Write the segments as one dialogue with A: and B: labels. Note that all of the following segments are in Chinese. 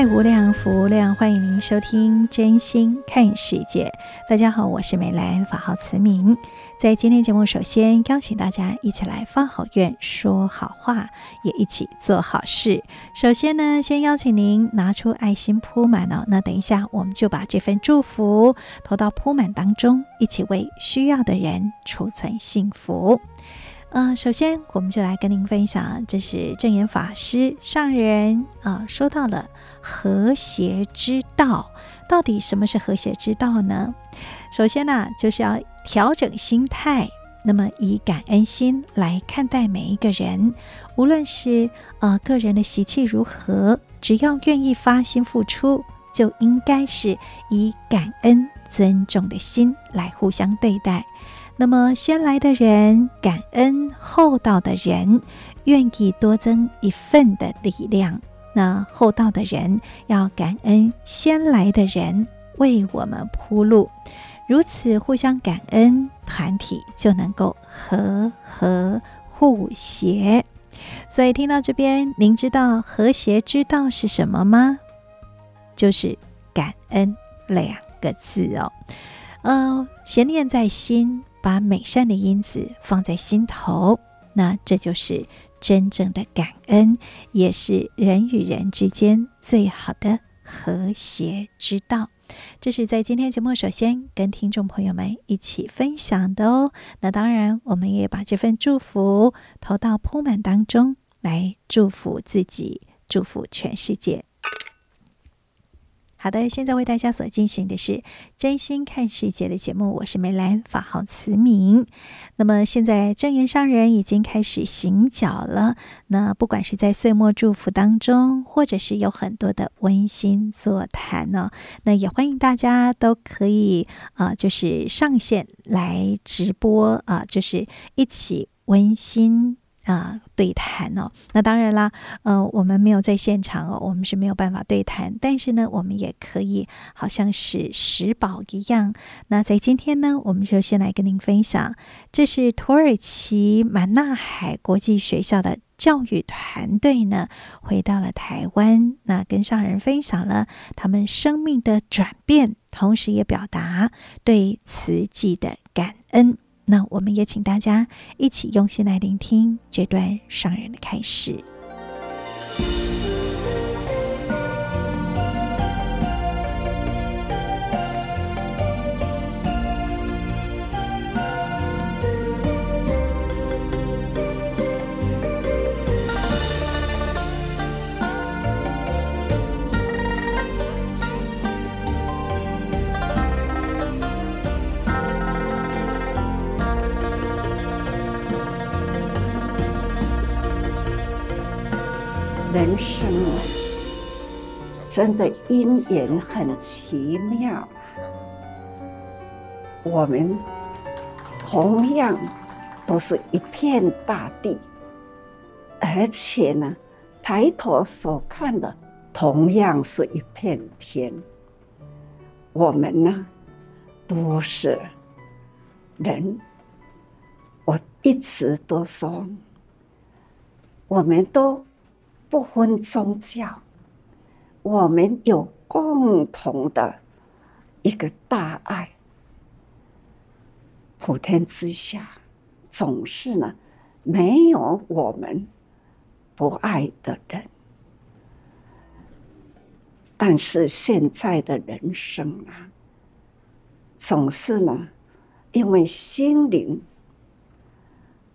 A: 爱无量，福无量，欢迎您收听《真心看世界》。大家好，我是美兰，法号慈明。在今天节目，首先邀请大家一起来发好愿、说好话，也一起做好事。首先呢，先邀请您拿出爱心铺满哦。那等一下，我们就把这份祝福投到铺满当中，一起为需要的人储存幸福。呃，首先我们就来跟您分享，这是证言法师上人啊、呃、说到了和谐之道。到底什么是和谐之道呢？首先呢，就是要调整心态，那么以感恩心来看待每一个人，无论是呃个人的习气如何，只要愿意发心付出，就应该是以感恩尊重的心来互相对待。那么先来的人感恩，后到的人愿意多增一份的力量。那后到的人要感恩先来的人为我们铺路，如此互相感恩，团体就能够和和互协。所以听到这边，您知道和谐之道是什么吗？就是感恩两个字哦。呃，闲念在心。把美善的因子放在心头，那这就是真正的感恩，也是人与人之间最好的和谐之道。这是在今天节目首先跟听众朋友们一起分享的哦。那当然，我们也把这份祝福投到铺满当中，来祝福自己，祝福全世界。好的，现在为大家所进行的是真心看世界的节目，我是梅兰，法号慈明。那么现在正言上人已经开始行脚了，那不管是在岁末祝福当中，或者是有很多的温馨座谈呢，那也欢迎大家都可以啊、就是上线来直播啊、就是一起温馨。啊、对谈哦，那当然啦，呃，我们没有在现场哦，我们是没有办法对谈，但是呢，我们也可以好像是拾宝一样。那在今天呢，我们就先来跟您分享，这是土耳其满纳海国际学校的教育团队呢，回到了台湾，那跟上人分享了他们生命的转变，同时也表达对慈济的感恩。那我们也请大家一起用心来聆听这段伤人的开始。
B: 人生真的因缘很奇妙。我们同样都是一片大地，而且呢，抬头所看的同样是一片天。我们呢，都是人。我一直都说，我们都。不分宗教，我们有共同的一个大爱。普天之下，总是呢，没有我们不爱的人。但是现在的人生啊，总是呢，因为心灵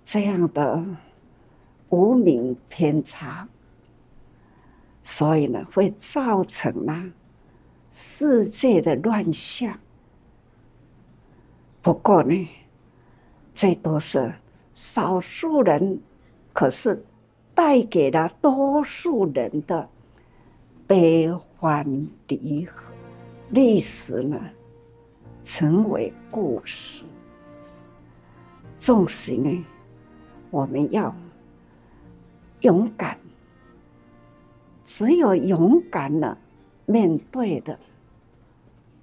B: 这样的无名偏差，所以呢，会造成了世界的乱象。不过呢，这都是少数人，可是带给了多数人的悲欢离合。历史呢，成为故事。纵使呢，我们要勇敢，只有勇敢了，面对的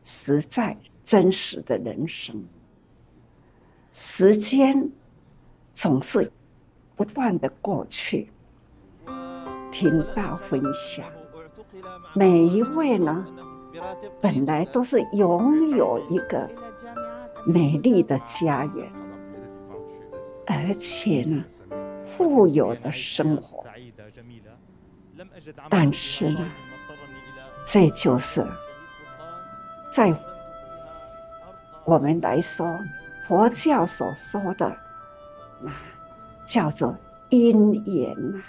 B: 实在真实的人生。时间总是不断的过去，听到分享，每一位呢，本来都是拥有一个美丽的家园，而且呢，富有的生活。但是呢，这就是在我们来说，佛教所说的那叫做因缘呐。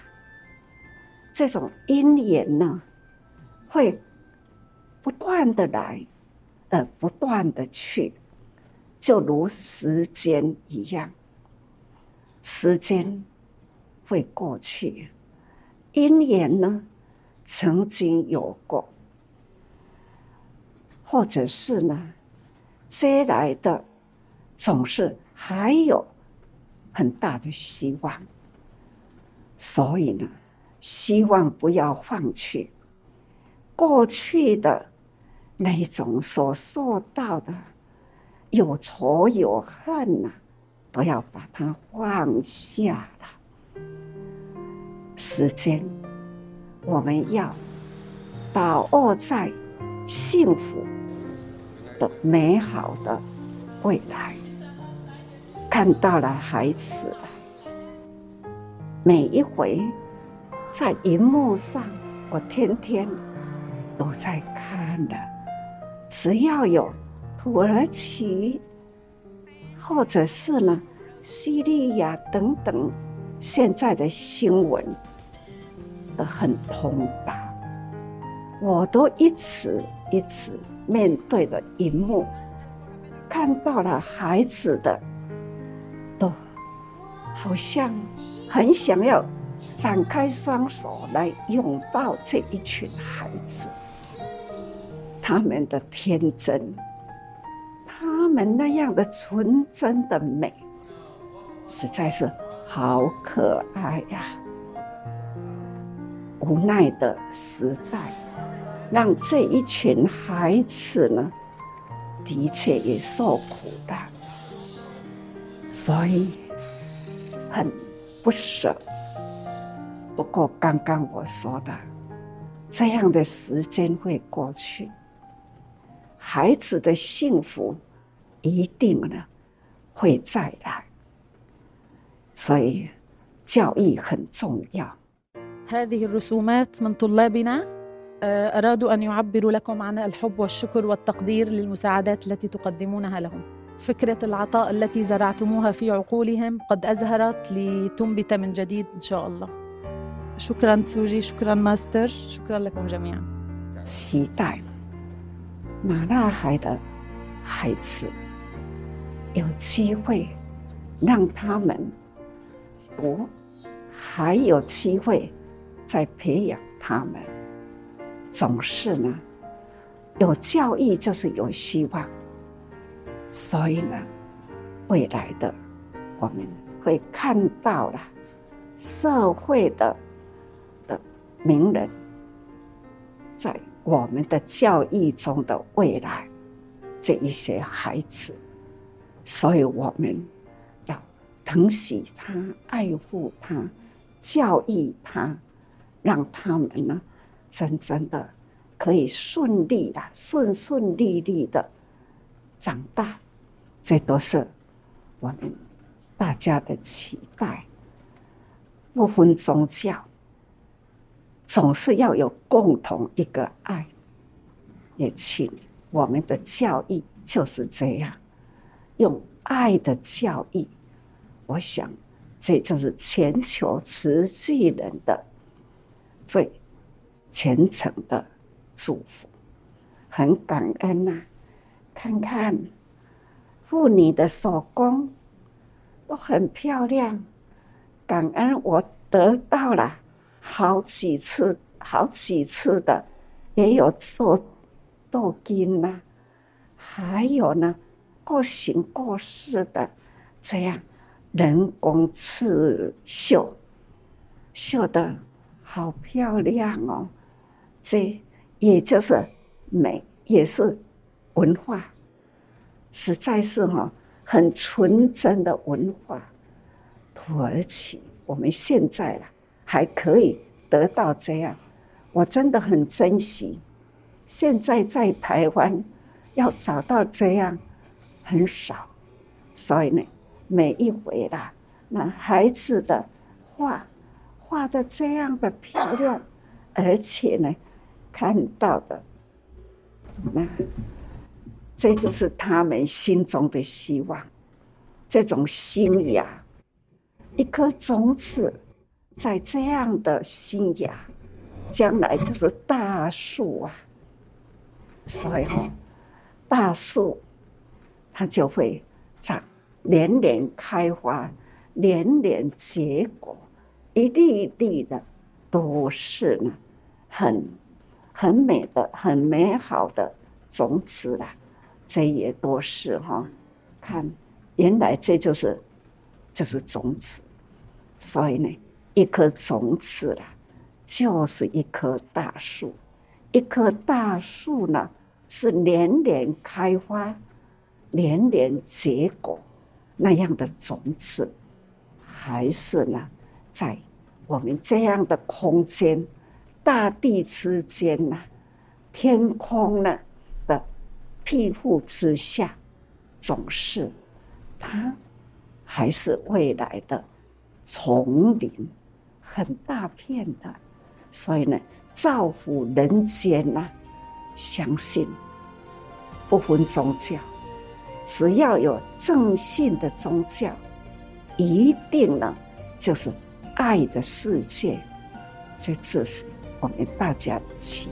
B: 这种因缘呢，会。不断的来，呃，不断的去，就如时间一样，时间会过去，因缘呢，曾经有过，或者是呢，接来的总是还有很大的希望，所以呢，希望不要放弃过去的。那种所受到的有仇有恨呐、啊，都要把它放下了。时间，我们要把握在幸福的美好的未来。看到了孩子，每一回在荧幕上，我天天都在看的。只要有土耳其，或者是呢，叙利亚等等，现在的新闻都很通达，我都一次一次面对了荧幕，看到了孩子的，都好像很想要展开双手来拥抱这一群孩子。他们的天真，他们那样的纯真的美，实在是好可爱呀！无奈的时代，让这一群孩子呢，的确也受苦的，所以很不舍。不过刚刚我说的，这样的时间会过去。孩子的幸福一定呢会再来，所以教育很重要。
C: هذه الرسومات من طلابنا أرادوا أن يعبروا لكم عن الحب والشكر والتقدير للمساعدات التي تقدمونها لهم. فكرة العطاء التي زرعتموها في عقولهم قد أزهرت لتنبت من جديد إن شاء الله. شكرا سوجي، شكرا ماستر، شكرا لكم جميعا.
B: 期待。马纳海的孩子有机会让他们读，还有机会 在培养他们。总是呢，有教育就是有希望。所以呢，未来的我们会看到了社会的的名人在。我们的教育中的未来，这一些孩子，所以我们要疼惜他、爱护他、教育他，让他们呢，真正的可以顺利的、顺顺利利的长大。这都是我们大家的期待，不分宗教。总是要有共同一个爱，也请我们的教育就是这样，用爱的教育，我想这就是全球慈济人的最虔诚的祝福，很感恩呐、看看妇女的手工都很漂亮，感恩我得到了好几次、好几次的，也有做镀金呐，还有呢，各形各式的这样人工刺绣，绣的好漂亮哦！这也就是美，也是文化，实在是哈很纯真的文化。土耳其，我们现在了还可以得到这样，我真的很珍惜。现在在台湾要找到这样很少，所以呢，每一回啦，那孩子的画画的这样的漂亮，而且呢。看到的，那这就是他们心中的希望，这种新芽，一颗种子，在这样的新芽，将来就是大树啊。所以哈，大树它就会长，年年开花，年年结果，一粒一粒的都是呢，很。很美的、很美好的种子啦，这也都是哈。看，原来这就是就是种子，所以呢，一颗种子啦，就是一棵大树。一棵大树呢，是连连开花、连连结果那样的种子，还是呢，在我们这样的空间。大地之间呐，天空呢的庇护之下，总是它还是未来的丛林，很大片的，所以呢，造福人间呐，相信不分宗教，只要有正信的宗教，一定呢就是爱的世界，在这就是。我们大家的期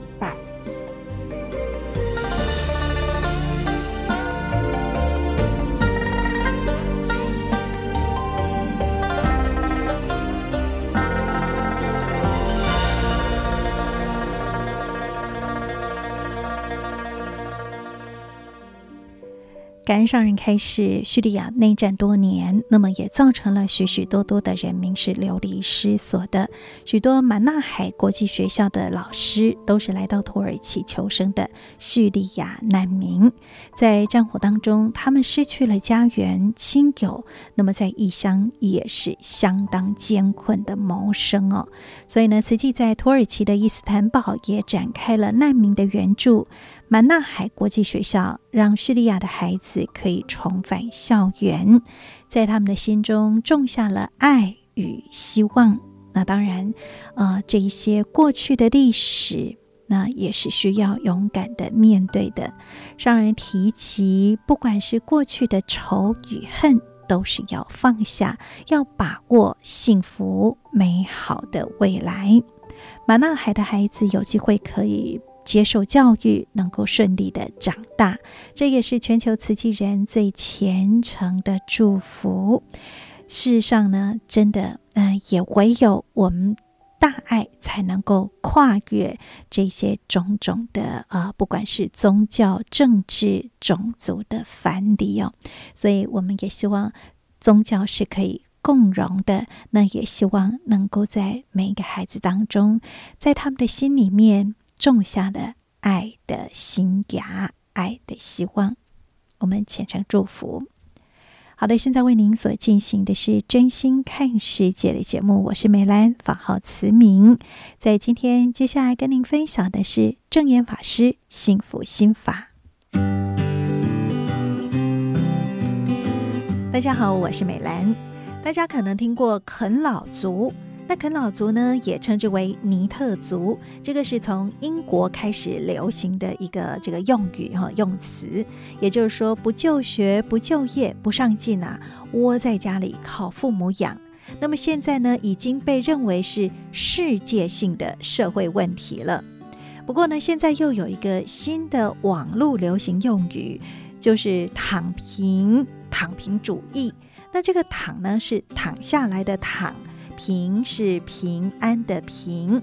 A: 感恩上任开始，叙利亚内战多年，那么也造成了许许多多的人民是流离失所的。许多马纳海国际学校的老师都是来到土耳其求生的叙利亚难民，在战火当中，他们失去了家园亲友，那么在异乡也是相当艰困的谋生哦。所以呢，慈济在土耳其的伊斯坦堡也展开了难民的援助。马纳海国际学校让叙利亚的孩子可以重返校园，在他们的心中种下了爱与希望。那当然，呃，这一些过去的历史，那也是需要勇敢的面对的。让人提及，不管是过去的仇与恨，都是要放下，要把握幸福美好的未来。马纳海的孩子有机会可以。接受教育，能够顺利的长大，这也是全球慈济人最虔诚的祝福。事实上呢，真的，嗯、也唯有我们大爱，才能够跨越这些种种的啊、呃，不管是宗教、政治、种族的藩篱哦。所以，我们也希望宗教是可以共融的。那也希望能够在每一个孩子当中，在他们的心里面。种下了爱的新芽，爱的希望，我们虔诚祝福。好的，现在为您所进行的是真心看世界的节目，我是美兰，法号慈明。在今天接下来跟您分享的是证言法师幸福心法。大家好，我是美兰。大家可能听过啃老族。那啃老族呢，也称之为尼特族，这个是从英国开始流行的一个这个用语哈用词，也就是说不就学、不就业、不上进啊，窝在家里靠父母养。那么现在呢，已经被认为是世界性的社会问题了。不过呢，现在又有一个新的网络流行用语，就是“躺平”、“躺平主义”。那这个“躺”呢，是躺下来的“躺”。平是平安的平，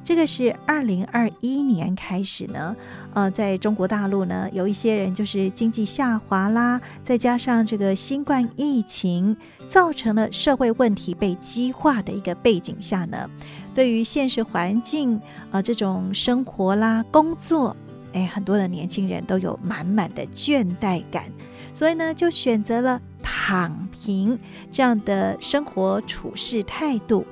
A: 这个是二零二一年开始呢，呃，在中国大陆呢，有一些人就是经济下滑啦，再加上这个新冠疫情，造成了社会问题被激化的一个背景下呢，对于现实环境，呃，这种生活啦、工作，哎，很多的年轻人都有满满的倦怠感，所以呢，就选择了。躺平这样的生活处事态度，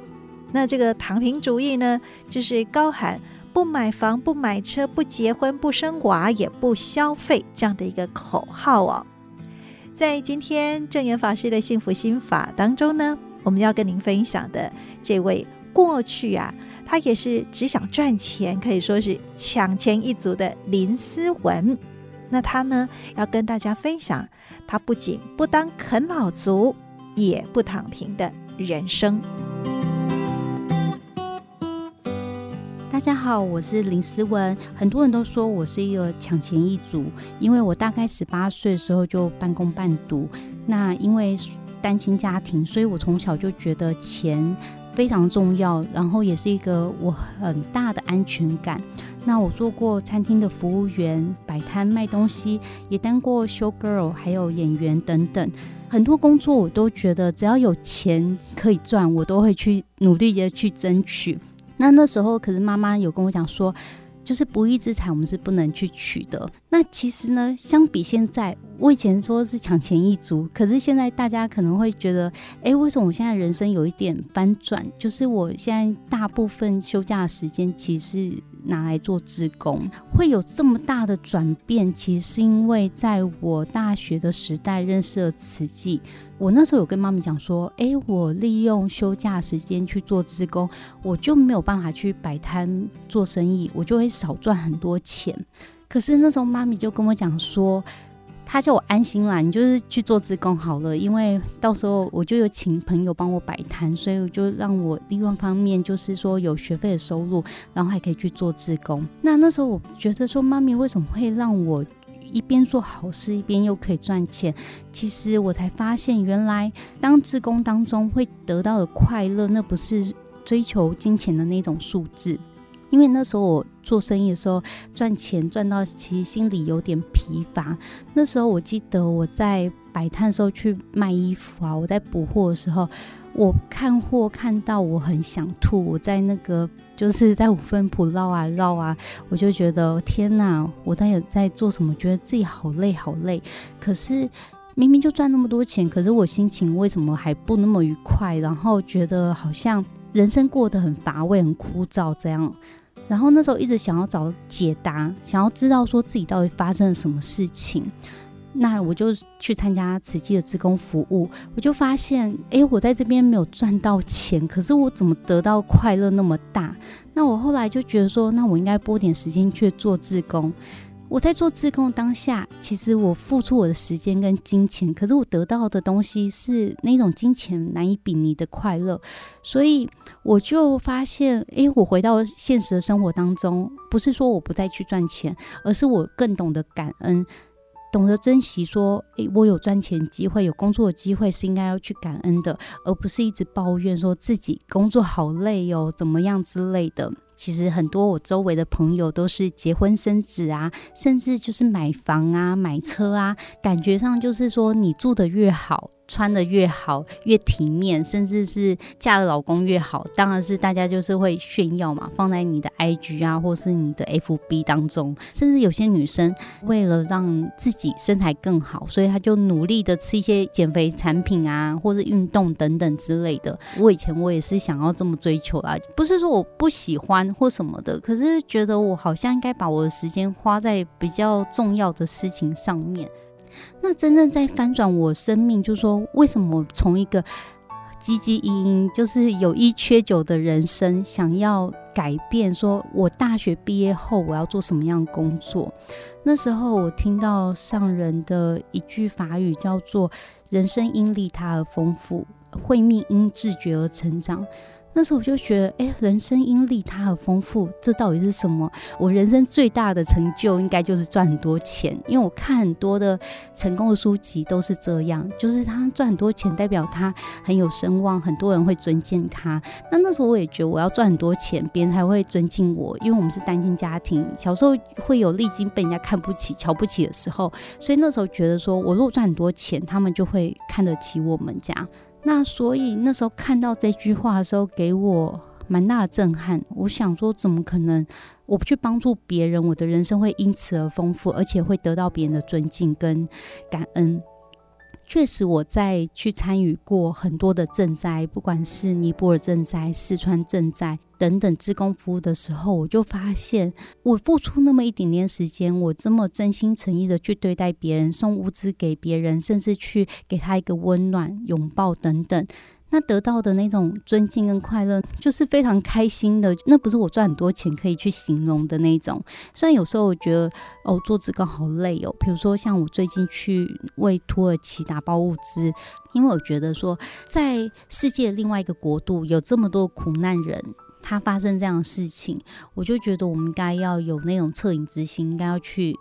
A: 那这个躺平主义呢，就是高喊不买房、不买车、不结婚、不生娃、也不消费这样的一个口号哦。在今天证严法师的幸福心法当中呢，我们要跟您分享的这位过去啊，他也是只想赚钱，可以说是抢钱一族的林思文。那他呢，要跟大家分享，他不仅不当啃老族，也不躺平的人生。
D: 大家好，我是林思文。很多人都说我是一个抢钱一族，因为我大概十八岁的时候就半工半读。那因为单亲家庭，所以我从小就觉得钱非常重要，然后也是一个我很大的安全感。那我做过餐厅的服务员，摆摊卖东西，也当过 show girl，还有演员等等，很多工作我都觉得只要有钱可以赚，我都会去努力的去争取。那那时候，可是妈妈有跟我讲说，就是不义之财我们是不能去取的。那其实呢，相比现在。我以前说是抢钱一族，可是现在大家可能会觉得，哎，为什么我现在人生有一点翻转？就是我现在大部分休假的时间其实拿来做志工，会有这么大的转变，其实是因为在我大学的时代认识了慈济。我那时候有跟妈咪讲说，哎，我利用休假时间去做志工，我就没有办法去摆摊做生意，我就会少赚很多钱。可是那时候妈咪就跟我讲说。他叫我安心啦，你就是去做志工好了，因为到时候我就有请朋友帮我摆摊，所以我就让我利润方面就是说有学费的收入，然后还可以去做志工。那那时候我觉得说，妈咪为什么会让我一边做好事一边又可以赚钱？其实我才发现，原来当志工当中会得到的快乐，那不是追求金钱的那种数字。因为那时候我做生意的时候赚钱赚到其实心里有点疲乏。那时候我记得我在摆摊的时候去卖衣服啊，我在补货的时候，我看货看到我很想吐。我在那个就是在五分铺绕啊绕啊，我就觉得天哪，我到底在做什么？觉得自己好累好累。可是明明就赚那么多钱，可是我心情为什么还不那么愉快？然后觉得好像人生过得很乏味、很枯燥这样。然后那时候一直想要找解答，想要知道说自己到底发生了什么事情。那我就去参加慈济的志工服务，我就发现，哎，我在这边没有赚到钱，可是我怎么得到快乐那么大？那我后来就觉得说，那我应该拨点时间去做志工。我在做志工当下，其实我付出我的时间跟金钱，可是我得到的东西是那种金钱难以比拟的快乐，所以我就发现，诶，我回到现实的生活当中，不是说我不再去赚钱，而是我更懂得感恩，懂得珍惜。说，诶，我有赚钱机会，有工作的机会，是应该要去感恩的，而不是一直抱怨说自己工作好累哦，怎么样之类的。其实很多我周围的朋友都是结婚生子啊，甚至就是买房啊、买车啊，感觉上就是说你住的越好。穿得越好，越体面，甚至是嫁的老公越好，当然是大家就是会炫耀嘛，放在你的 IG 啊，或是你的 FB 当中。甚至有些女生为了让自己身材更好，所以她就努力的吃一些减肥产品啊，或是运动等等之类的。我以前我也是想要这么追求啦，不是说我不喜欢或什么的，可是觉得我好像应该把我的时间花在比较重要的事情上面。那真正在翻转我生命，就是说，为什么从一个汲汲营营，就是有一缺九的人生，想要改变，说我大学毕业后我要做什么样的工作？那时候我听到上人的一句法语，叫做“人生因利他而丰富，慧命因自觉而成长”。那时候我就觉得，哎，人生因利他而丰富，这到底是什么？我人生最大的成就应该就是赚很多钱，因为我看很多的成功的书籍都是这样，就是他赚很多钱，代表他很有声望，很多人会尊敬他。那那时候我也觉得，我要赚很多钱，别人才会尊敬我，因为我们是单亲家庭，小时候会有历经被人家看不起、瞧不起的时候，所以那时候觉得说，我如果赚很多钱，他们就会看得起我们家。那所以那时候看到这句话的时候，给我蛮大的震撼。我想说，怎么可能？我不去帮助别人，我的人生会因此而丰富，而且会得到别人的尊敬跟感恩。确实，我在去参与过很多的赈灾，不管是尼泊尔赈灾、四川赈灾等等志工服务的时候，我就发现，我付出那么一点点时间，我这么真心诚意的去对待别人，送物资给别人，甚至去给他一个温暖拥抱等等。那得到的那种尊敬跟快乐，就是非常开心的。那不是我赚很多钱可以去形容的那种。虽然有时候我觉得哦，做志工好累哦。比如说像我最近去为土耳其打包物资，因为我觉得说，在世界另外一个国度有这么多苦难人，他发生这样的事情，我就觉得我们应该要有那种恻隐之心，应该要去。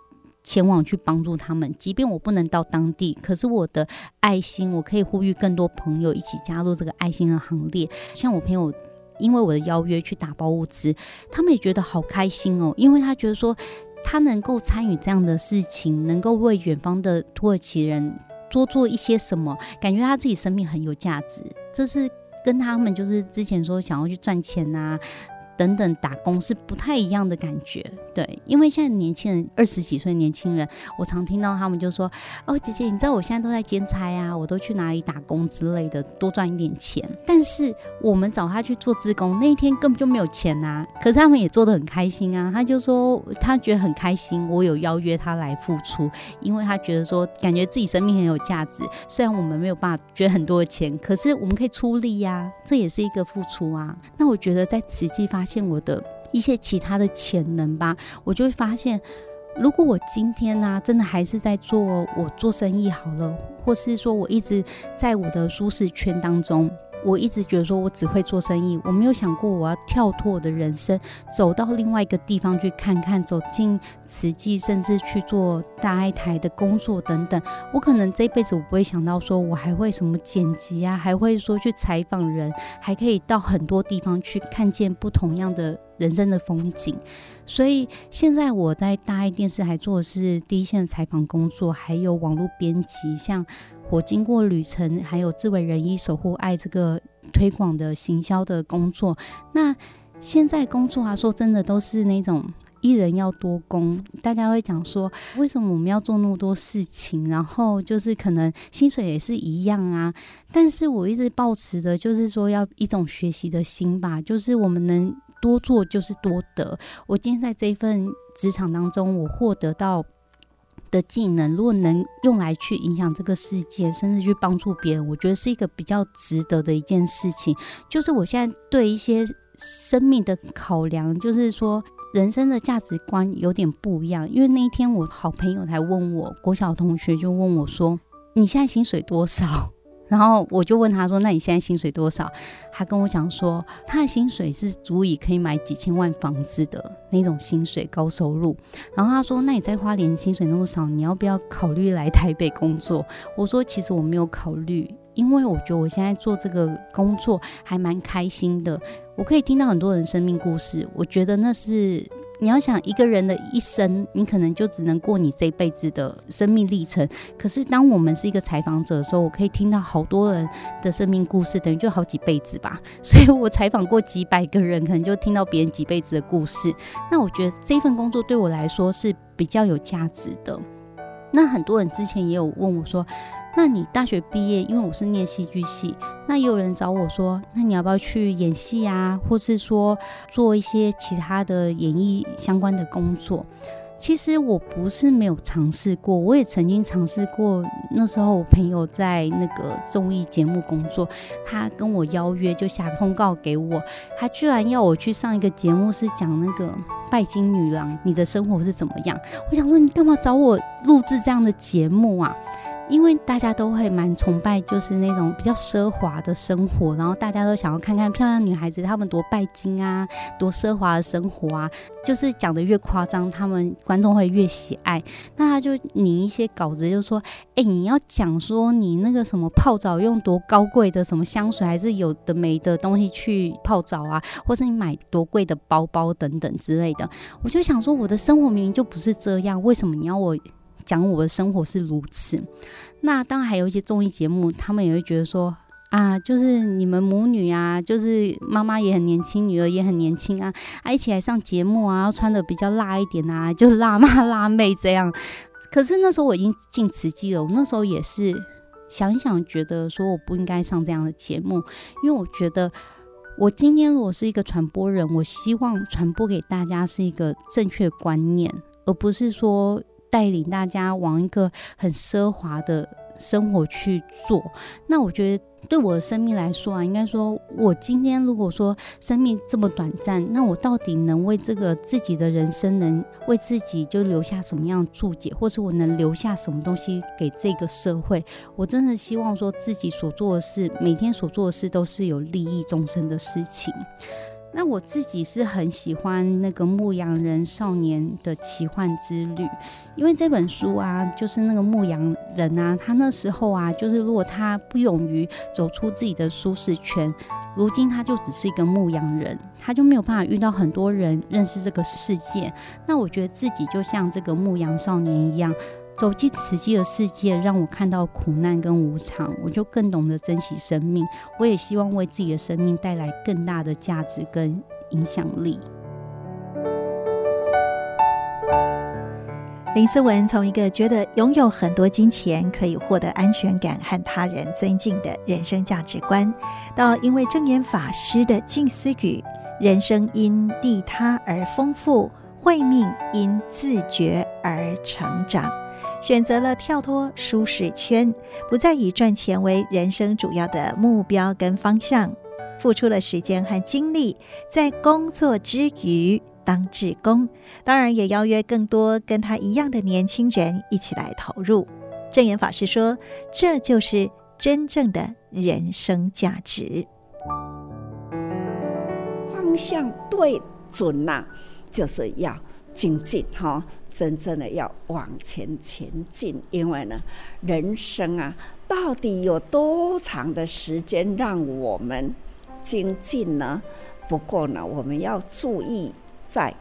D: 前往去帮助他们，即便我不能到当地，可是我的爱心，我可以呼吁更多朋友一起加入这个爱心的行列。像我朋友，因为我的邀约去打包物资，他们也觉得好开心哦，因为他觉得说他能够参与这样的事情，能够为远方的土耳其人多做一些什么，感觉他自己生命很有价值。这是跟他们就是之前说想要去赚钱啊。等等，打工是不太一样的感觉，对，因为现在年轻人二十几岁年轻人，我常听到他们就说：“哦，姐姐，你知道我现在都在兼差啊，我都去哪里打工之类的，多赚一点钱。”但是我们找他去做志工那一天根本就没有钱啊，可是他们也做得很开心啊。他就说他觉得很开心，我有邀约他来付出，因为他觉得说感觉自己生命很有价值。虽然我们没有办法捐很多的钱，可是我们可以出力呀、这也是一个付出啊。那我觉得在实际发现我的一些其他的潜能吧，我就会发现，如果我今天呢、真的还是在做我做生意好了，或是说我一直在我的舒适圈当中。我一直觉得说，我只会做生意，我没有想过我要跳脱我的人生，走到另外一个地方去看看，走进慈济，甚至去做大爱台的工作等等。我可能这辈子我不会想到说，我还会什么剪辑啊，还会说去采访人，还可以到很多地方去看见不同样的人生的风景。所以现在我在大爱电视还做的是第一线的采访工作，还有网络编辑，像。我经过旅程，还有自为人医守护爱这个推广的行销的工作。那现在工作啊，说真的都是那种一人要多工。大家会讲说，为什么我们要做那么多事情？然后就是可能薪水也是一样啊。但是我一直抱持的就是说，要一种学习的心吧，就是我们能多做就是多得。我今天在这一份职场当中，我获得到。的技能，如果能用来去影响这个世界，甚至去帮助别人，我觉得是一个比较值得的一件事情。就是我现在对一些生命的考量，就是说人生的价值观有点不一样。因为那一天，我好朋友才问我，国小同学就问我说：“你现在薪水多少？”然后我就问他说：“那你现在薪水多少？”他跟我讲说，他的薪水是足以可以买几千万房子的那种薪水，高收入。然后他说：“那你在花莲薪水那么少，你要不要考虑来台北工作？”我说：“其实我没有考虑，因为我觉得我现在做这个工作还蛮开心的，我可以听到很多人生命故事，我觉得那是。”你要想一个人的一生，你可能就只能过你这辈子的生命历程。可是当我们是一个采访者的时候，我可以听到好多人的生命故事，等于就好几辈子吧。所以我采访过几百个人，可能就听到别人几辈子的故事。那我觉得这份工作对我来说是比较有价值的。那很多人之前也有问我说。那你大学毕业，因为我是念戏剧系，那也有人找我说，那你要不要去演戏啊，或是说做一些其他的演艺相关的工作？其实我不是没有尝试过，我也曾经尝试过。那时候我朋友在那个综艺节目工作，他跟我邀约，就下通告给我，他居然要我去上一个节目，是讲那个拜金女郎，你的生活是怎么样？我想说，你干嘛找我录制这样的节目啊？因为大家都会蛮崇拜，就是那种比较奢华的生活，然后大家都想要看看漂亮女孩子她们多拜金啊，多奢华的生活啊，就是讲得越夸张，他们观众会越喜爱。那他就拟一些稿子，就说：“哎，你要讲说你那个什么泡澡用多高贵的什么香水，还是有的没的东西去泡澡啊，或是你买多贵的包包等等之类的。”我就想说，我的生活明明就不是这样，为什么你要我？讲我的生活是如此，那当然还有一些综艺节目，他们也会觉得说啊，就是你们母女啊，就是妈妈也很年轻，女儿也很年轻啊，啊，一起来上节目啊，穿得比较辣一点啊，就辣妈辣妹这样。可是那时候我已经进慈济了，我那时候也是想想，觉得说我不应该上这样的节目，因为我觉得我今天如果是一个传播人，我希望传播给大家是一个正确观念，而不是说。带领大家往一个很奢华的生活去做，那我觉得对我的生命来说啊，应该说，我今天如果说生命这么短暂，那我到底能为这个自己的人生，能为自己就留下什么样的注解，或是我能留下什么东西给这个社会？我真的希望说自己所做的事，每天所做的事都是有利益众生的事情。那我自己是很喜欢那个《牧羊人少年的奇幻之旅》，因为这本书啊，就是那个牧羊人啊，他那时候啊，就是如果他不勇于走出自己的舒适圈，如今他就只是一个牧羊人，他就没有办法遇到很多人，认识这个世界。那我觉得自己就像这个牧羊少年一样。走进慈济的世界，让我看到苦难跟无常，我就更懂得珍惜生命。我也希望为自己的生命带来更大的价值跟影响力。
A: 林思文从一个觉得拥有很多金钱可以获得安全感和他人尊敬的人生价值观，到因为证严法师的静思语“人生因利他而丰富，慧命因自觉而成长”。选择了跳脱舒适圈，不再以赚钱为人生主要的目标跟方向，付出了时间和精力在工作之余当志工，当然也邀约更多跟他一样的年轻人一起来投入。证严法师说：“这就是真正的人生价值，
B: 方向对准了、就是要精进哈。”真正的要往前前进，因为呢，人生啊，到底有多长的时间让我们精进呢？不过呢，我们要注意在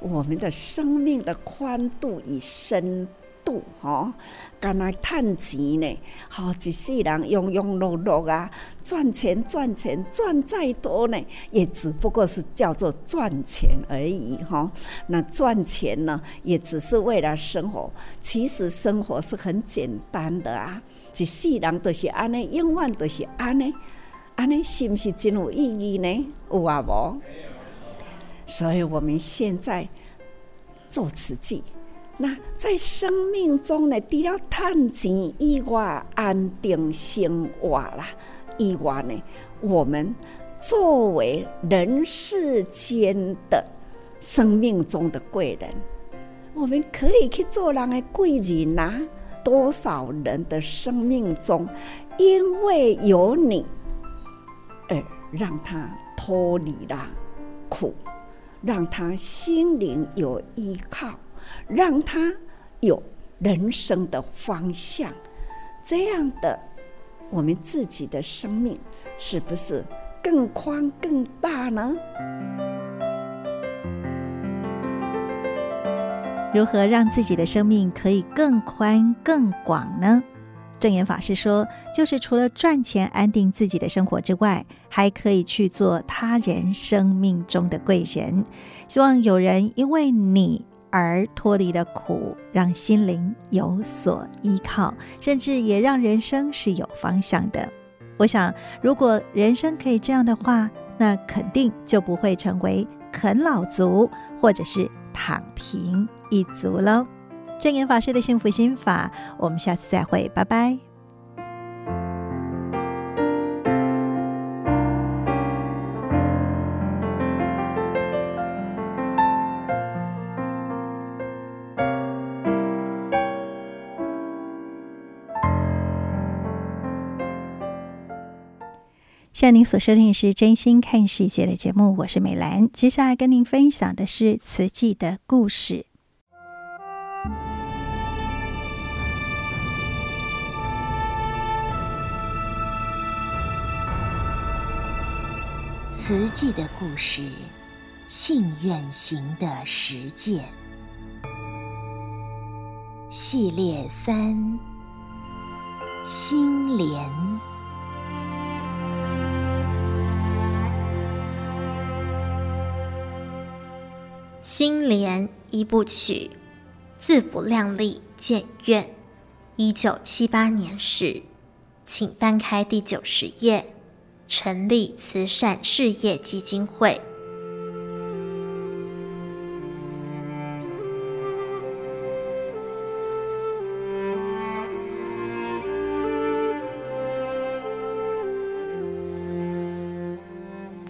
B: 我们的生命的宽度与深度。度哈，干那赚钱呢？好，一世人庸庸碌碌啊，赚钱赚钱赚再多呢，也只不过是叫做赚钱而已哈。那赚钱呢，也只是为了生活。其实生活是很简单的啊，一世人都是安尼，永远都是安尼，安尼是不是真有意义呢？有啊无？所以我们现在做慈济。那在生命中呢，除了赚钱以外，安定生活啦以外呢，我们作为人世间的生命中的贵人，我们可以去做人的贵人呐。多少人的生命中，因为有你，而让他脱离了苦，让他心灵有依靠。让他有人生的方向，这样的我们自己的生命是不是更宽更大呢？
A: 如何让自己的生命可以更宽更广呢？证严法师说，就是除了赚钱安定自己的生活之外，还可以去做他人生命中的贵人。希望有人因为你。而脱离了苦，让心灵有所依靠，甚至也让人生是有方向的。我想，如果人生可以这样的话，那肯定就不会成为啃老族或者是躺平一族喽。证言法师的幸福心法，我们下次再会，拜拜。像您所收听的是《真心看世界》的节目，我是美兰。接下来跟您分享的是慈济的故事。
E: 慈济的故事，信愿行的实践系列三：心莲。
F: 心莲一部曲，自不量力建院，一九七八年时，请翻开第九十页，成立慈善事业基金会。《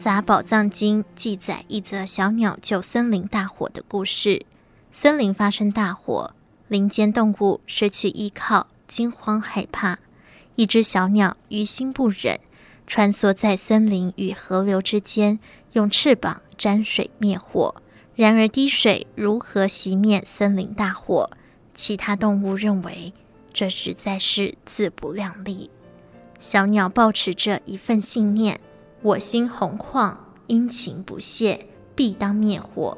F: 杂宝藏经》记载一则小鸟救森林大火的故事。森林发生大火，林间动物失去依靠，惊慌害怕。一只小鸟于心不忍，穿梭在森林与河流之间，用翅膀沾水灭火。然而滴水如何熄灭森林大火？其他动物认为这实在是自不量力。小鸟抱持着一份信念。我心宏旷，殷勤不懈，必当灭火。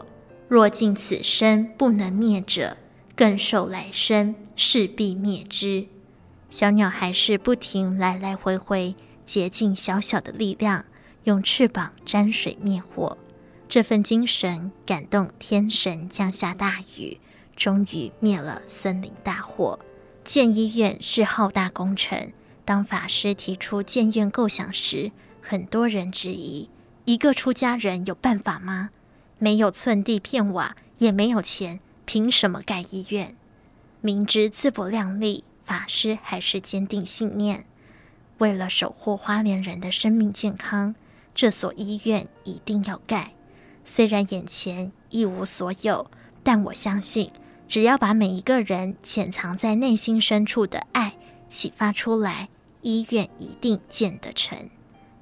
F: 若尽此生不能灭者，更受来生势必灭之。小鸟还是不停来来回回，竭尽小小的力量，用翅膀沾水灭火。这份精神感动天神降下大雨，终于灭了森林大火。建医院是浩大工程，当法师提出建院构想时，很多人质疑：一个出家人有办法吗？没有寸地片瓦，也没有钱，凭什么盖医院？明知自不量力，法师还是坚定信念，为了守护花莲人的生命健康，这所医院一定要盖。虽然眼前一无所有，但我相信，只要把每一个人潜藏在内心深处的爱启发出来，医院一定建得成。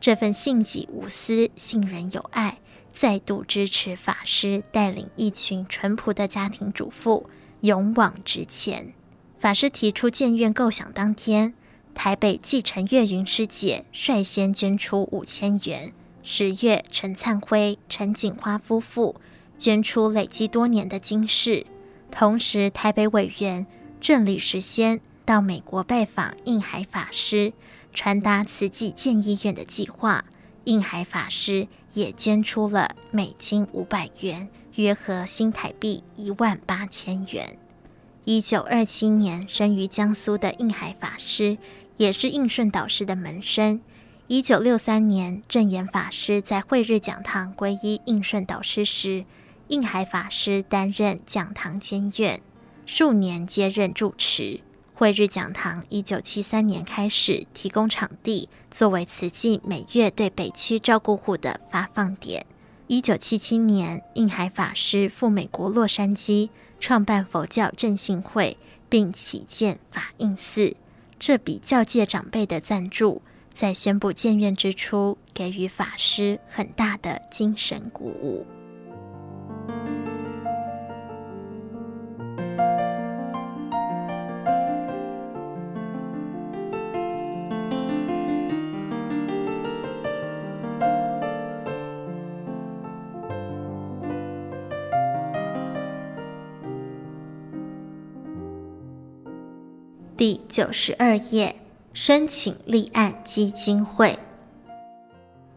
F: 这份信己无私、信人有爱，再度支持法师带领一群淳朴的家庭主妇勇往直前。法师提出建院构想当天，台北继承月云师姐率先捐出五千元。十月，陈灿辉、陈景花夫妇捐出累积多年的金饰。同时，台北委员郑李时先到美国拜访印海法师。传达慈济建医院的计划，印海法师也捐出了美金五百元，约合新台币一万八千元。一九二七年生于江苏的印海法师，也是印顺导师的门生。一九六三年，正言法师在慧日讲堂皈依印顺导师时，印海法师担任讲堂监院，数年接任住持。慧日讲堂一九七三年开始提供场地，作为慈济每月对北区照顾户的发放点。一九七七年，印海法师赴美国洛杉矶，创办佛教振兴会，并起建法印寺。这笔教界长辈的赞助，在宣布建院之初，给予法师很大的精神鼓舞。九十二页，申请立案基金会。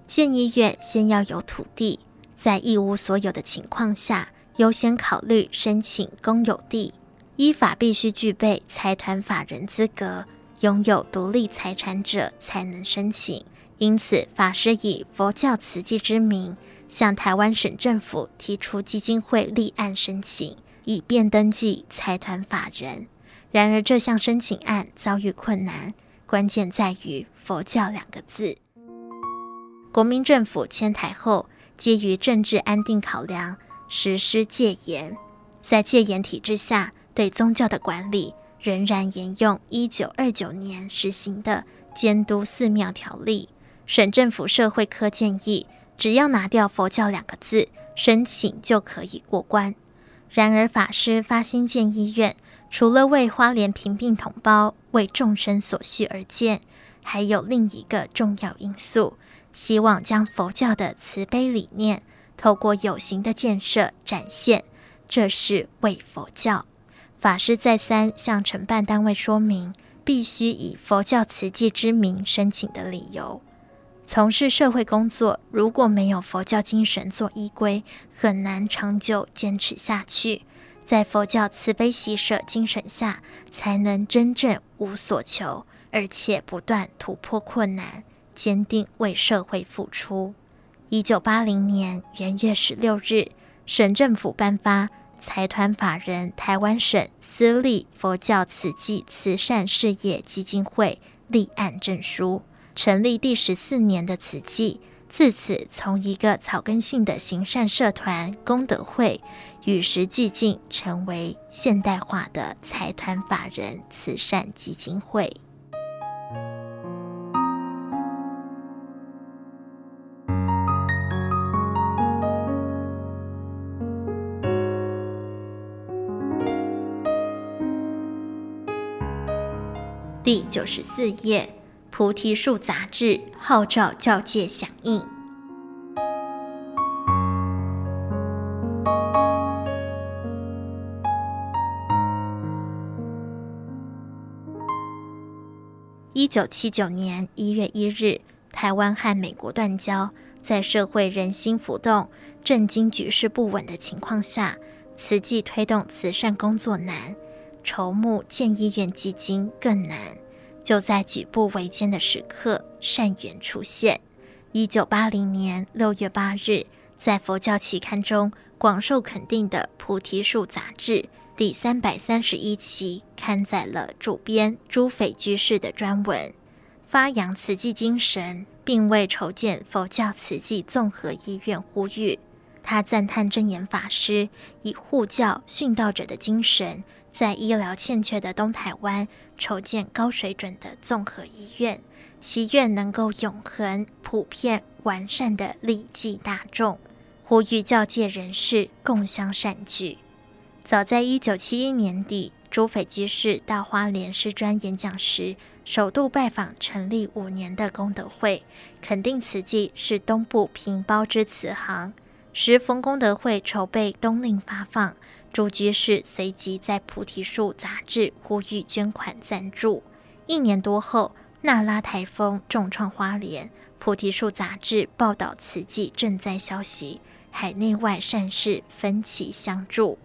F: 建医院先要有土地，在一无所有的情况下，优先考虑申请公有地。依法必须具备财团法人资格，拥有独立财产者才能申请。因此，法师以佛教慈济之名，向台湾省政府提出基金会立案申请。以便登记财团法人。然而，这项申请案遭遇困难，关键在于“佛教”两个字。国民政府迁台后，基于政治安定考量，实施戒严。在戒严体制下，对宗教的管理仍然沿用一九二九年实行的《监督寺庙条例》。省政府社会科建议，只要拿掉“佛教”两个字，申请就可以过关。然而，法师发心建医院，除了为花莲贫病同胞、为众生所需而建，还有另一个重要因素。希望将佛教的慈悲理念透过有形的建设展现，这是为佛教。法师再三向承办单位说明，必须以佛教慈济之名申请的理由。从事社会工作，如果没有佛教精神做依归，很难长久坚持下去。在佛教慈悲喜舍精神下，才能真正无所求，而且不断突破困难。坚定为社会付出。一九八零年元月十六日，省政府颁发财团法人台湾省私立佛教慈济慈善事业基金会立案证书，成立第十四年的慈济，自此从一个草根性的行善社团功德会，与时俱进，成为现代化的财团法人慈善基金会。第九十四页，《菩提树杂志》号召教界响应。一九七九年一月一日，台湾和美国断交，在社会人心浮动、政经局势不稳的情况下，慈济推动慈善工作难。筹募建医院基金更难，就在举步维艰的时刻，善缘出现。一九八零年六月八日，在佛教期刊中广受肯定的《菩提树》杂志第三百三十一期刊载了主编朱斐居士的专文，发扬慈济精神，并为筹建佛教慈济综合医院呼吁。他赞叹证严法师以护教殉道者的精神，在医疗欠缺的东台湾筹建高水准的综合医院，祈愿能够永恒、普遍、完善的利济大众，呼吁教界人士共襄善举。早在一九七一年底，朱斐居士到花莲师专演讲时，首度拜访成立五年的功德会，肯定慈济是东部平包之慈行。时逢功德会筹备冬令发放。朱居士随即在《菩提树》杂志呼吁捐款赞助。一年多后，那拉台风重创花莲，《菩提树》杂志报道慈济賑灾消息，海内外善士纷齐相助。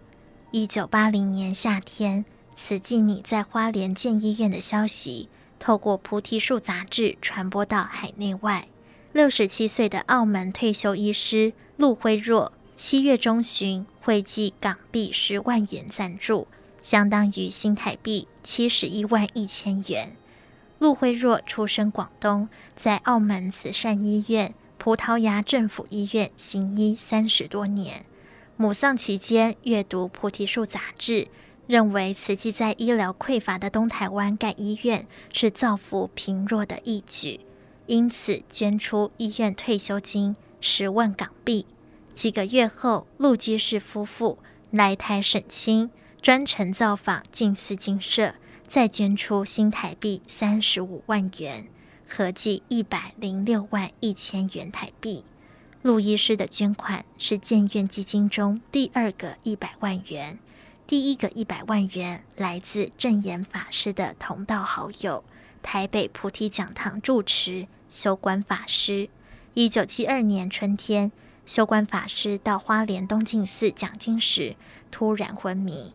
F: 一九八零年夏天，慈济你在花莲建医院的消息，透过《菩提树》杂志传播到海内外。六十七岁的澳门退休医师陆辉若，七月中旬。汇集港币十万元赞助，相当于新台币七十一万一千元。陆辉若出生广东，在澳门慈善医院、葡萄牙政府医院行医三十多年。母丧期间阅读《菩提树》杂志，认为慈济在医疗匮乏的东台湾盖医院是造福贫弱的义举，因此捐出医院退休金十万港币。几个月后，陆居士夫妇来台省亲，专程造访静思精舍，再捐出新台币三十五万元，合计一百零六万一千元台币。陆医师的捐款是建院基金中第二个一百万元，第一个一百万元来自正言法师的同道好友，台北菩提讲堂住持修观法师。一九七二年春天。修观法师到花莲东进寺讲经时，突然昏迷，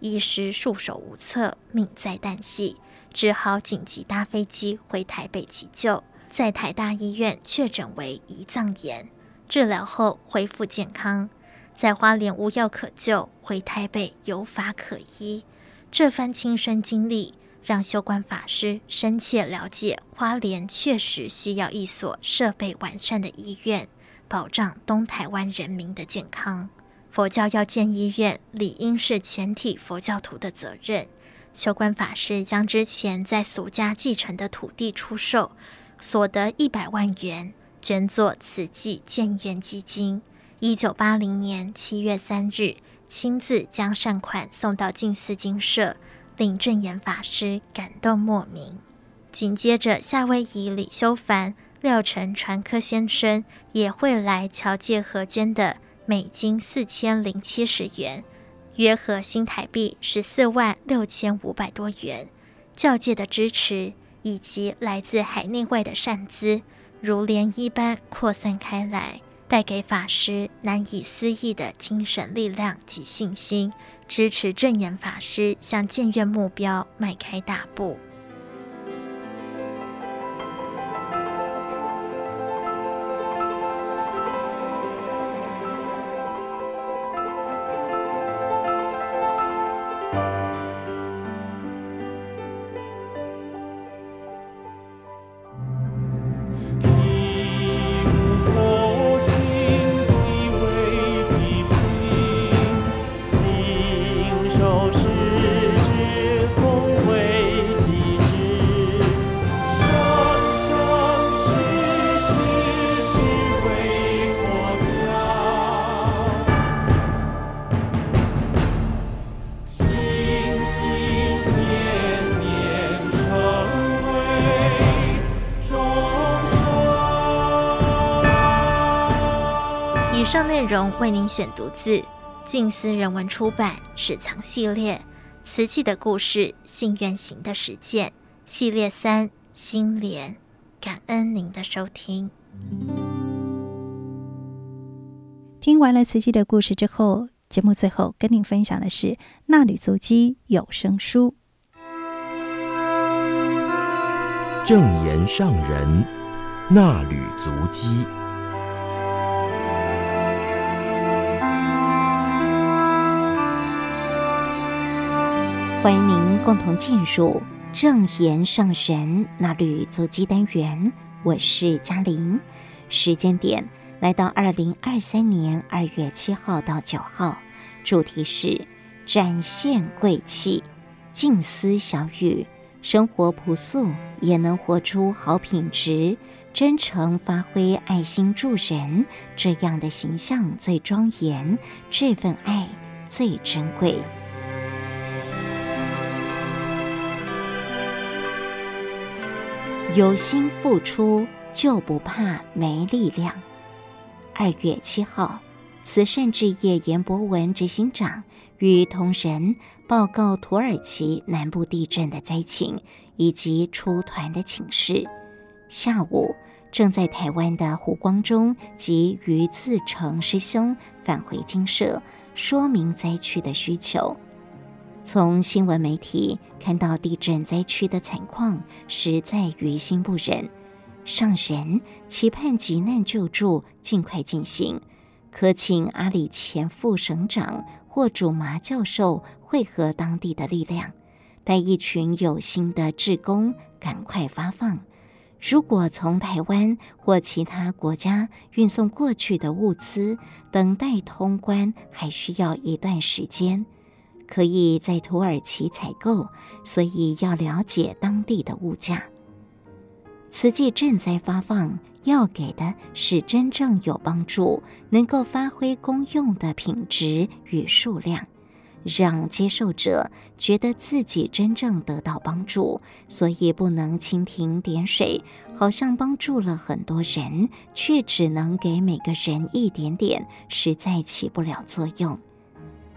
F: 医师束手无策，命在旦夕，只好紧急搭飞机回台北急救，在台大医院确诊为胰脏炎，治疗后恢复健康。在花莲无药可救，回台北有法可依。这番亲身经历，让修观法师深切了解花莲确实需要一所设备完善的医院，保障东台湾人民的健康。佛教要建医院，理应是全体佛教徒的责任。修观法师将之前在俗家继承的土地出售，所得一百万元，捐作慈济建院基金。一九八零年七月三日，亲自将善款送到静思精舍，令证严法师感动莫名。紧接着，夏威夷李修凡、廖承传科先生也会来侨界合捐的。美金四千零七十元，约合新台币十四万六千五百多元。教界的支持以及来自海内外的善资，如涟漪般扩散开来，带给法师难以思议的精神力量及信心，支持证严法师向建院目标迈开大步。容为您选读自静思人文出版史藏系列《瓷器的故事：信愿行的实践》系列三《心莲》，感恩您的收听。
A: 听完了瓷器的故事之后，节目最后跟您分享的是《纳履足迹有声书》。
G: 正言上人纳履足迹。
E: 欢迎您共同进入正言上人衲履足迹单元，我是嘉玲。时间点来到二零二三年二月七号到九号，主题是展现贵气，静思小语，生活朴素也能活出好品质，真诚发挥爱心助人，这样的形象最庄严，这份爱最珍贵。有心付出，就不怕没力量。二月七号，慈善置业严博文执行长与同仁报告土耳其南部地震的灾情以及出团的请示。下午，正在台湾的胡光中及于自成师兄返回精舍，说明灾区的需求。从新闻媒体看到地震灾区的惨况，实在于心不忍。上人期盼急难救助尽快进行，可请阿里前副省长或主麻教授汇合当地的力量，带一群有心的志工赶快发放。如果从台湾或其他国家运送过去的物资，等待通关还需要一段时间。可以在土耳其采购，所以要了解当地的物价。慈济賑灾发放，要给的是真正有帮助、能够发挥功用的品质与数量，让接受者觉得自己真正得到帮助，所以不能蜻蜓点水，好像帮助了很多人，却只能给每个人一点点，实在起不了作用。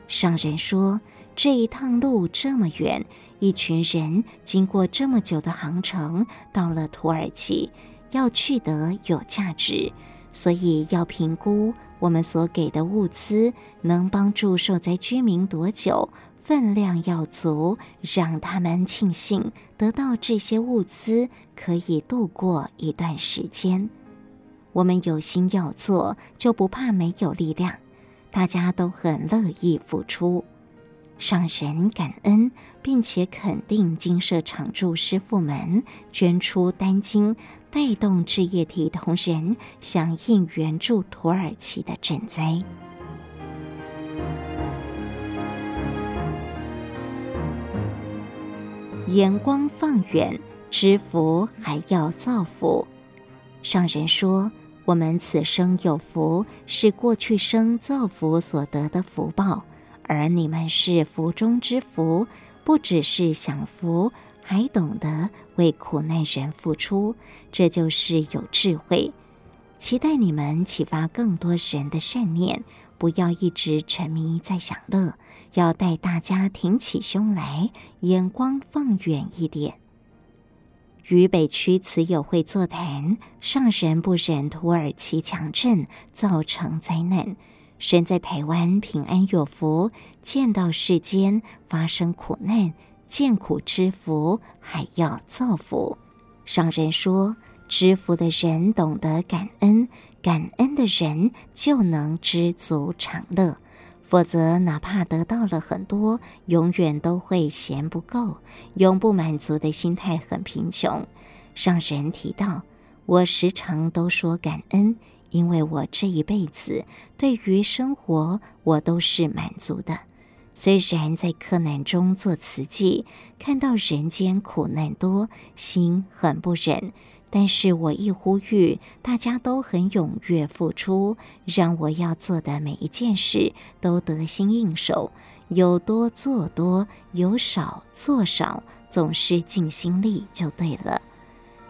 E: 上人说。这一趟路这么远，一群人经过这么久的航程，到了土耳其，要去得有价值，所以要评估我们所给的物资能帮助受灾居民多久，分量要足，让他们庆幸得到这些物资，可以度过一段时间。我们有心要做，就不怕没有力量。大家都很乐意付出。上人感恩，并且肯定金舍常住师父们捐出丹金，带动志业体同仁响应援助土耳其的赈灾。眼光放远，知福还要造福。上人说：“我们此生有福，是过去生造福所得的福报。”而你们是福中之福，不只是享福，还懂得为苦难人付出，这就是有智慧。期待你们启发更多人的善念，不要一直沉迷在享乐，要带大家挺起胸来，眼光放远一点。渝北区慈友会座谈，上人不忍土耳其强震造成灾难。身在台湾平安有福，见到世间发生苦难，见苦知福，还要造福。上人说，知福的人懂得感恩，感恩的人就能知足常乐。否则，哪怕得到了很多，永远都会嫌不够，永不满足的心态很贫穷。上人提到，我时常都说感恩。因为我这一辈子对于生活，我都是满足的。虽然在克难中做慈济，看到人间苦难多，心很不忍，但是我一呼吁，大家都很踊跃付出，让我要做的每一件事都得心应手，有多做多，有少做少，总是尽心力就对了。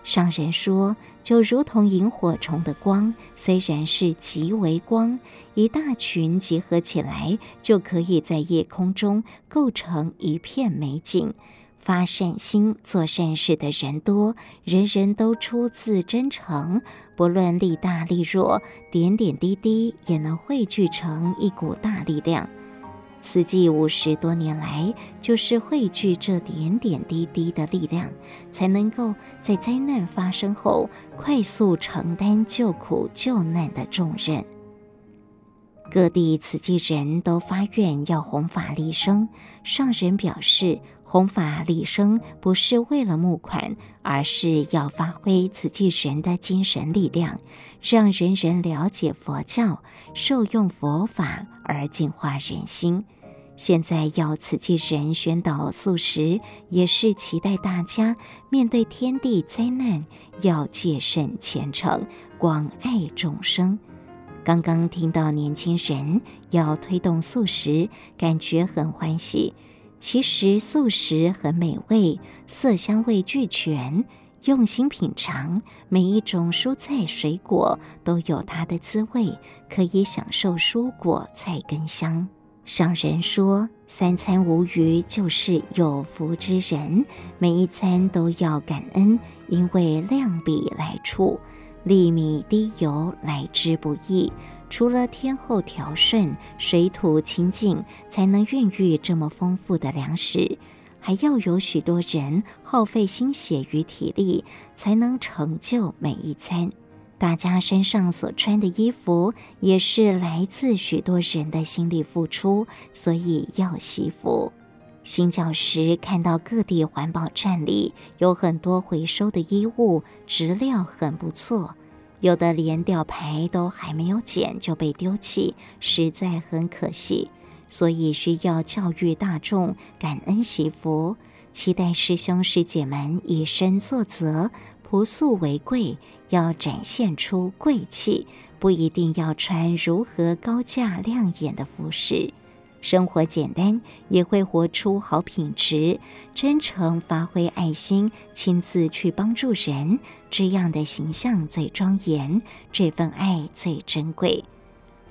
E: 上人说，就如同萤火虫的光，虽然是极微光，一大群结合起来，就可以在夜空中构成一片美景。发善心、做善事的人多，人人都出自真诚，不论力大力弱，点点滴滴也能汇聚成一股大力量。慈济五十多年来，就是汇聚这点点滴滴的力量，才能够在灾难发生后快速承担救苦救难的重任。各地慈济人都发愿要弘法利生，上人表示，弘法利生不是为了募款，而是要发挥慈济人的精神力量，让人人了解佛教，受用佛法而净化人心。现在要慈济人宣导素食，也是期待大家面对天地灾难，要戒慎虔诚，广爱众生。刚刚听到年轻人要推动素食，感觉很欢喜。其实素食很美味，色香味俱全，用心品尝，每一种蔬菜水果都有它的滋味，可以享受蔬果菜根香。上人说，三餐无余就是有福之人，每一餐都要感恩，因为量比来处，粒米滴油来之不易。除了天候调顺、水土清净，才能孕育这么丰富的粮食，还要有许多人耗费心血与体力，才能成就每一餐。大家身上所穿的衣服，也是来自许多人的心力付出，所以要惜福。新教时看到各地环保站里有很多回收的衣物，质料很不错。有的连吊牌都还没有剪就被丢弃，实在很可惜。所以需要教育大众感恩惜福，期待师兄师姐们以身作则，朴素为贵，要展现出贵气，不一定要穿如何高价亮眼的服饰。生活简单，也会活出好品质。真诚发挥爱心，亲自去帮助人，这样的形象最庄严，这份爱最珍贵。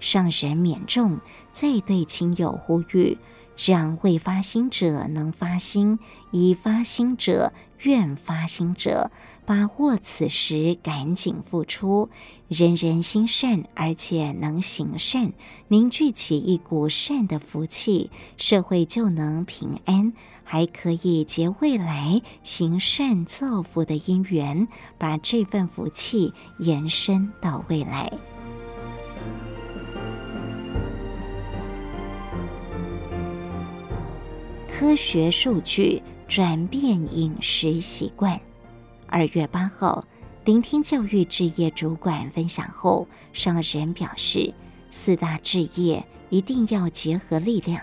E: 上人勉重，再对亲友呼吁，让未发心者能发心，已发心者愿发心者，把握此时赶紧付出。人人心善而且能行善凝聚起一股善的福气社会就能平安。还可以结未来行善造福的因缘把这份福气延伸到未来。科学数据转变饮食习惯。二月八号，聆听教育置业主管分享后，上人表示，四大置业一定要结合力量。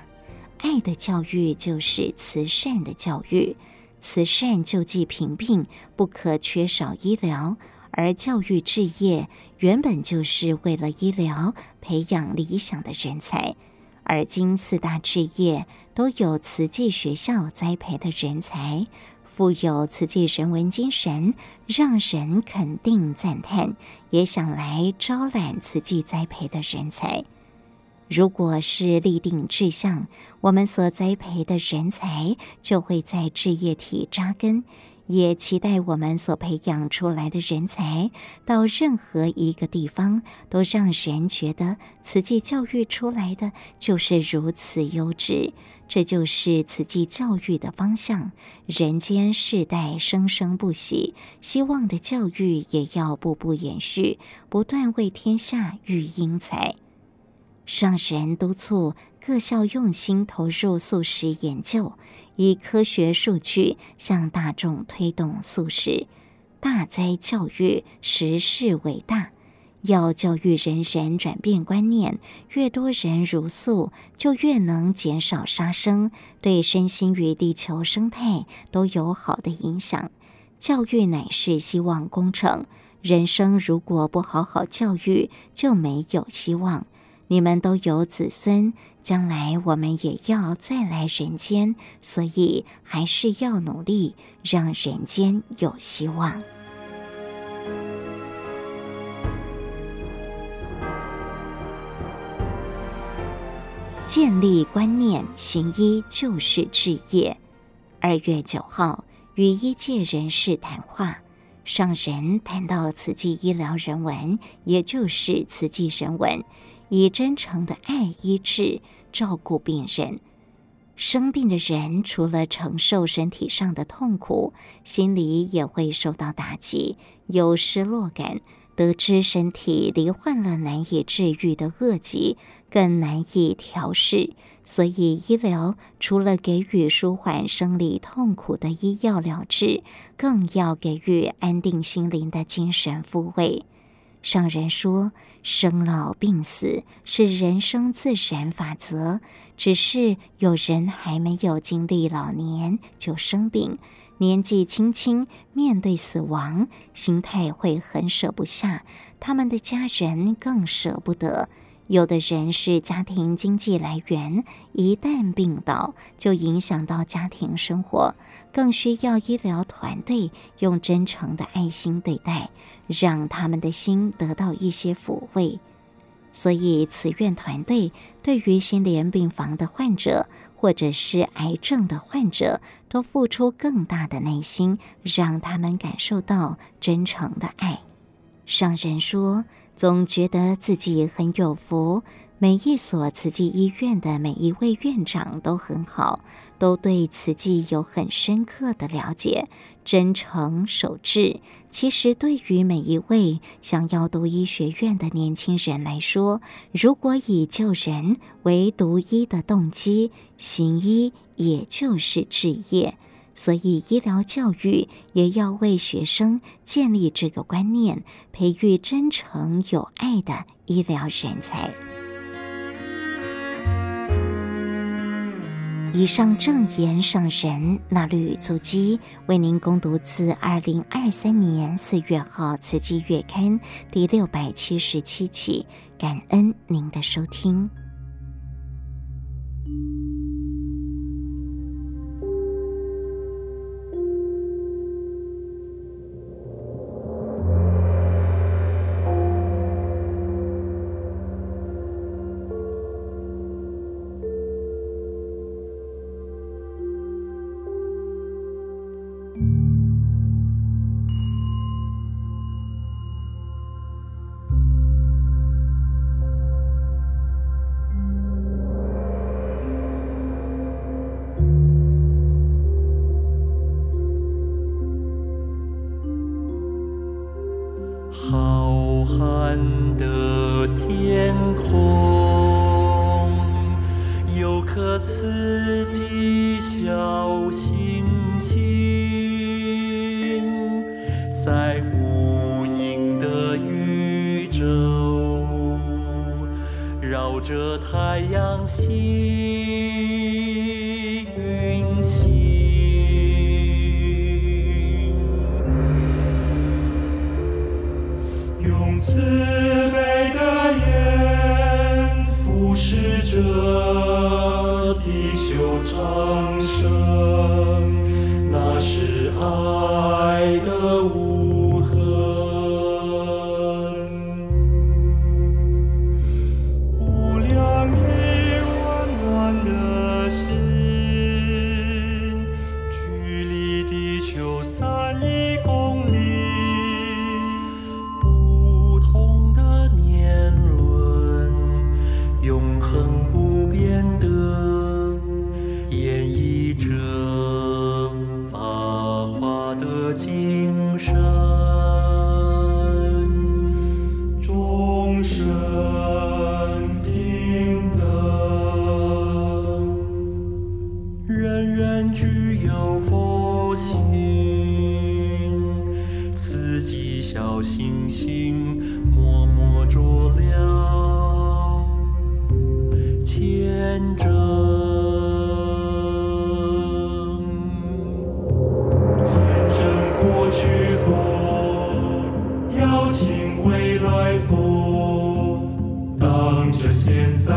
E: 爱的教育就是慈善的教育，慈善救济贫病不可缺少医疗，而教育置业原本就是为了医疗培养理想的人才。而今四大置业都有慈济学校栽培的人才，富有慈济人文精神，让人肯定赞叹，也想来招揽慈济栽培的人才。如果是立定志向，我们所栽培的人才就会在置业体扎根。也期待我们所培养出来的人才，到任何一个地方，都让人觉得慈济教育出来的就是如此优质。这就是慈济教育的方向。人间世代生生不息，希望的教育也要步步延续，不断为天下育英才。上人督促各校用心投入素食研究。以科学数据向大众推动素食，大哉教育，实是伟大。要教育人人转变观念，越多人茹素，就越能减少杀生，对身心与地球生态都有好的影响。教育乃是希望工程，人生如果不好好教育，就没有希望。你们都有子孙。将来我们也要再来人间，所以还是要努力，让人间有希望。建立观念，行医就是志业。二月九号，与医界人士谈话，上人谈到慈济医疗人文，也就是慈济人文。以真诚的爱医治照顾病人，生病的人除了承受身体上的痛苦，心里也会受到打击，有失落感。得知身体罹患了难以治愈的恶疾，更难以调适，所以医疗除了给予舒缓生理痛苦的医药疗治，更要给予安定心灵的精神抚慰。上人说，生老病死是人生自然法则，只是有人还没有经历老年就生病，年纪轻轻面对死亡，心态会很舍不下，他们的家人更舍不得。有的人是家庭经济来源，一旦病倒，就影响到家庭生活，更需要医疗团队用真诚的爱心对待。让他们的心得到一些抚慰，所以慈院团队对于心连病房的患者或者是癌症的患者，都付出更大的耐心，让他们感受到真诚的爱。上人说，总觉得自己很有福。每一所慈济医院的每一位院长都很好，都对慈济有很深刻的了解，真诚守志。其实，对于每一位想要读医学院的年轻人来说，如果以救人为读医的动机，行医也就是置业。所以，医疗教育也要为学生建立这个观念，培育真诚有爱的医疗人才。以上正言上人纳律足迹，为您攻读自二零二三年四月号《慈济月刊》第六百七十七期，感恩您的收
H: 听。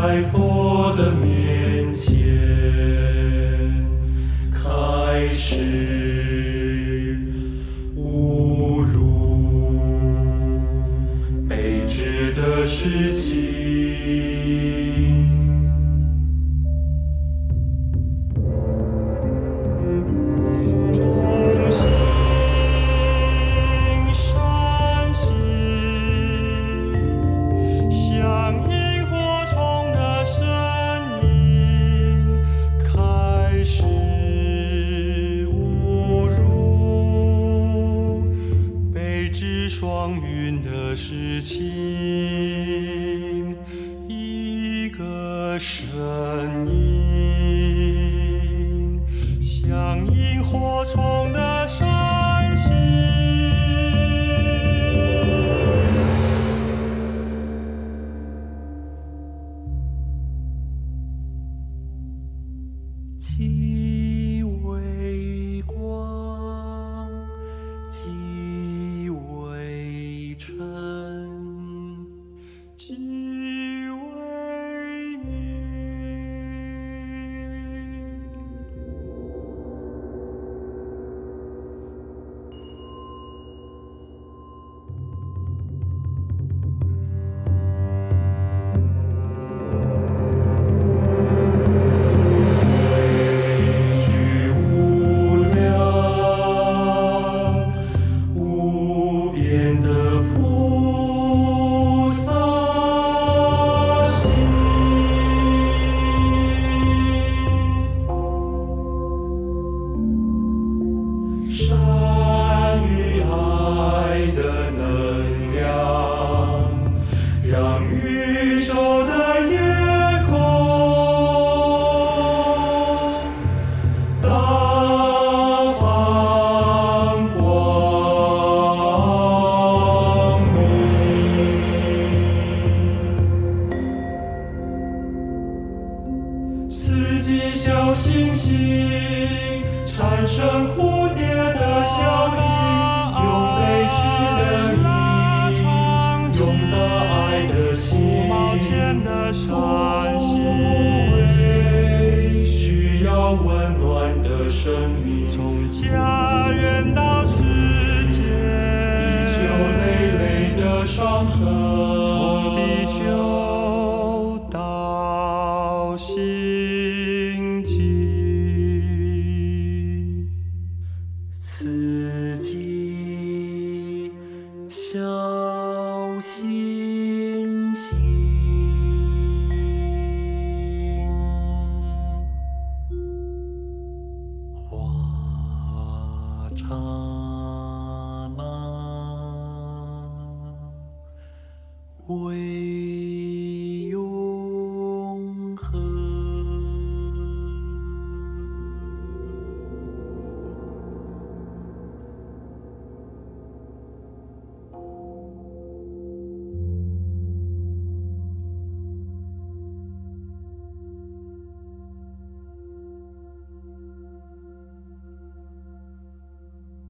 I: 为